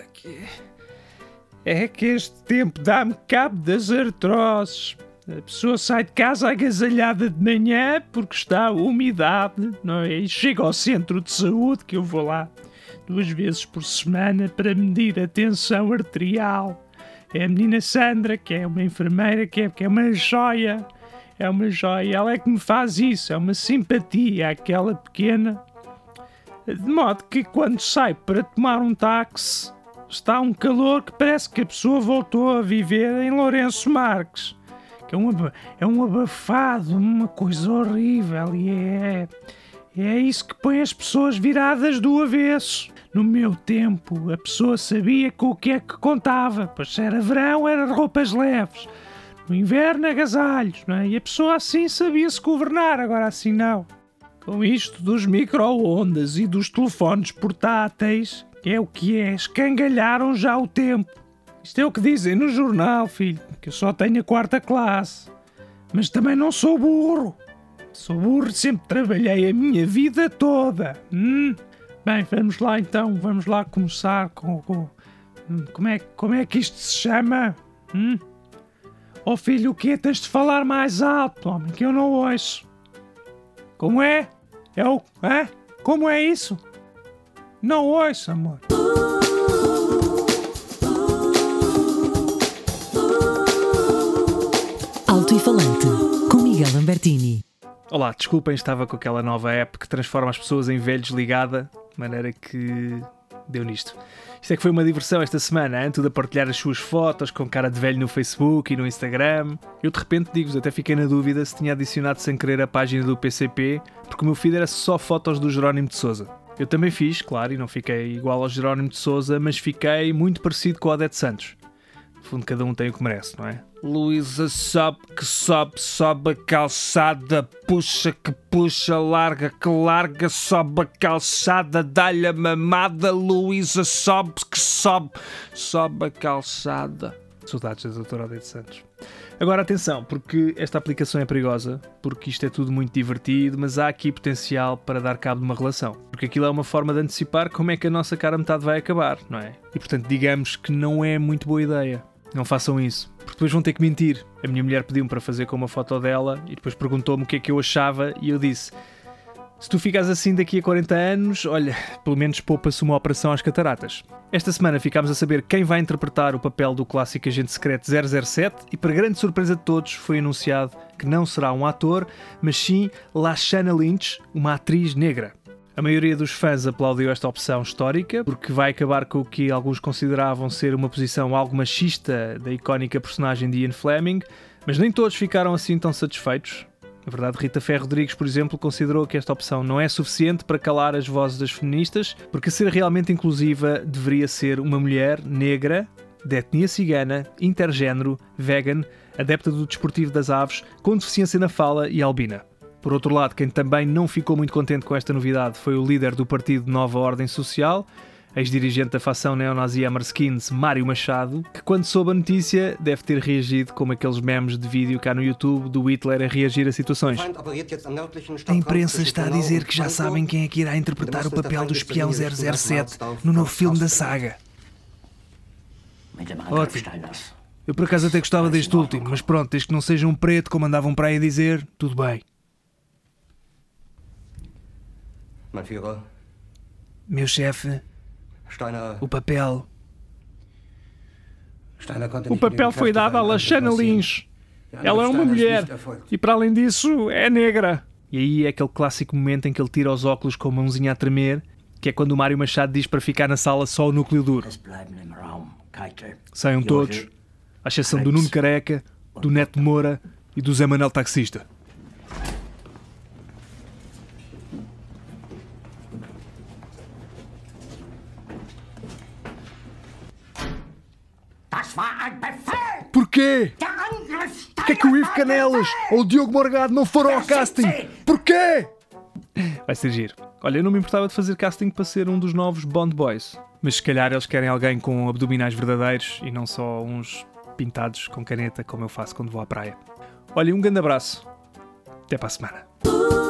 aqui. É que este tempo dá-me cabo das artroses. A pessoa sai de casa agasalhada de manhã porque está umidade, não é? E chega ao centro de saúde, que eu vou lá duas vezes por semana para medir a tensão arterial. É a menina Sandra, que é uma enfermeira, que é, que é uma joia. É uma joia. Ela é que me faz isso. É uma simpatia, aquela pequena. De modo que quando sai para tomar um táxi, está um calor que parece que a pessoa voltou a viver em Lourenço Marques que é um, é um abafado, uma coisa horrível e é, é isso que põe as pessoas viradas do avesso. No meu tempo, a pessoa sabia com o que é que contava, pois se era verão, era roupas leves. No inverno, agasalhos, não é? E a pessoa assim sabia-se governar, agora assim não. Com isto dos micro-ondas e dos telefones portáteis, é o que é, escangalharam já o tempo. Isto é o que dizem no jornal, filho, que eu só tenho a quarta classe. Mas também não sou burro. Sou burro, sempre trabalhei a minha vida toda. Hum? Bem, vamos lá então, vamos lá começar com. com hum, como, é, como é que isto se chama? Hum? Oh filho, o que é? Tens de falar mais alto, homem, que eu não ouço. Como é? O. É? Como é isso? Não ouço, amor. Alto e Falante, com Miguel Lambertini. Olá, desculpem, estava com aquela nova app que transforma as pessoas em velhos ligada, de maneira que deu nisto. Isto é que foi uma diversão esta semana, hein? tudo a partilhar as suas fotos com cara de velho no Facebook e no Instagram. Eu de repente digo-vos, até fiquei na dúvida se tinha adicionado sem querer a página do PCP, porque o meu feed era só fotos do Jerónimo de Souza. Eu também fiz, claro, e não fiquei igual ao Jerónimo de Souza, mas fiquei muito parecido com o Odete Santos. No fundo, cada um tem o que merece, não é? Luísa sobe que sobe, sobe a calçada, puxa que puxa, larga que larga, sobe a calçada, dá-lhe a mamada, Luísa sobe que sobe, sobe a calçada. Saudades da doutora Odete Santos. Agora atenção, porque esta aplicação é perigosa, porque isto é tudo muito divertido, mas há aqui potencial para dar cabo de uma relação. Porque aquilo é uma forma de antecipar como é que a nossa cara metade vai acabar, não é? E portanto, digamos que não é muito boa ideia. Não façam isso, porque depois vão ter que mentir. A minha mulher pediu-me para fazer com uma foto dela e depois perguntou-me o que é que eu achava e eu disse: Se tu ficas assim daqui a 40 anos, olha, pelo menos poupa-se uma operação às cataratas. Esta semana ficámos a saber quem vai interpretar o papel do clássico agente secreto 007 e, para grande surpresa de todos, foi anunciado que não será um ator, mas sim Lashana Lynch, uma atriz negra. A maioria dos fãs aplaudiu esta opção histórica, porque vai acabar com o que alguns consideravam ser uma posição algo machista da icónica personagem de Ian Fleming, mas nem todos ficaram assim tão satisfeitos. Na verdade, Rita Ferro Rodrigues, por exemplo, considerou que esta opção não é suficiente para calar as vozes das feministas, porque ser realmente inclusiva deveria ser uma mulher negra, de etnia cigana, intergênero, vegan, adepta do desportivo das aves, com deficiência na fala e albina. Por outro lado, quem também não ficou muito contente com esta novidade foi o líder do partido Nova Ordem Social, ex-dirigente da facção neonazi Hammerskins, Mário Machado, que quando soube a notícia deve ter reagido como aqueles memes de vídeo cá no YouTube do Hitler a reagir a situações. A imprensa está a dizer que já sabem quem é que irá interpretar o papel do espião 007 no novo filme da saga. Ótimo. Eu por acaso até gostava deste último, mas pronto, desde que não seja um preto como andavam para aí a dizer, tudo bem. Meu chefe, Steiner, o papel. Steiner O papel foi dado à Kräfteverein Lashana. Der Ela é uma mulher e, para além disso, é negra. E aí é aquele clássico momento em que ele tira os óculos com a mãozinha a tremer, que é quando o Mário Machado diz para ficar na sala só o núcleo duro. Saiam todos, à exceção do Nuno Careca, do Neto Moura e do Zé Manel Taxista. Porquê? Porquê é que o Ivo Canelas ou o Diogo Morgado não foram ao casting? Porquê? Vai ser giro. Olha, eu não me importava de fazer casting para ser um dos novos Bond Boys. Mas se calhar eles querem alguém com abdominais verdadeiros e não só uns pintados com caneta, como eu faço quando vou à praia. Olha, um grande abraço. Até para a semana.